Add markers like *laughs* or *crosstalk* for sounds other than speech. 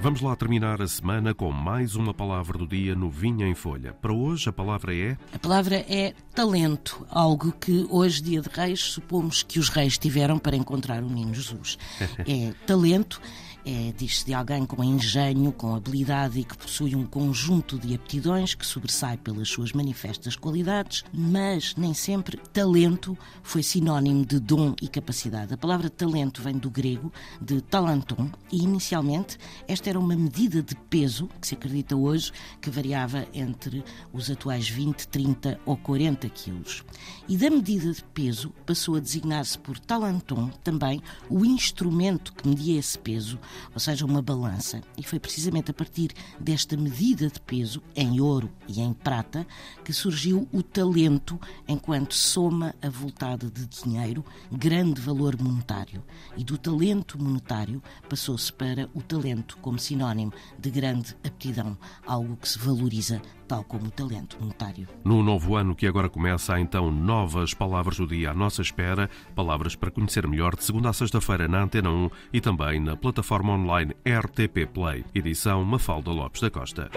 Vamos lá terminar a semana com mais uma palavra do dia no Vinha em Folha. Para hoje a palavra é. A palavra é talento, algo que hoje, dia de Reis, supomos que os reis tiveram para encontrar o menino Jesus. *laughs* É talento é, diz-se de alguém com engenho, com habilidade e que possui um conjunto de aptidões que sobressai pelas suas manifestas qualidades, mas nem sempre talento foi sinónimo de dom e capacidade. A palavra talento vem do grego, de talanton, e inicialmente esta era uma medida de peso, que se acredita hoje que variava entre os atuais 20, 30 ou 40 quilos. E da medida de peso passou a designar-se por talanton também o instrumento que media esse peso, ou seja, uma balança. E foi precisamente a partir desta medida de peso, em ouro e em prata, que surgiu o talento enquanto soma avultada de dinheiro, grande valor monetário. E do talento monetário passou-se para o talento como sinónimo de grande aptidão, algo que se valoriza tal como o talento monetário. No novo ano que agora começa, então novas palavras do dia à nossa espera, palavras para conhecer melhor de segunda a sexta-feira na Antena 1 e também na plataforma online RTP Play. Edição Mafalda Lopes da Costa.